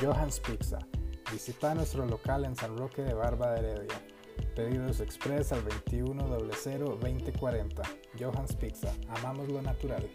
Johans Pizza. Visita nuestro local en San Roque de Barba de Heredia. Pedidos express al 2100 2040. Johans Pizza. Amamos lo natural.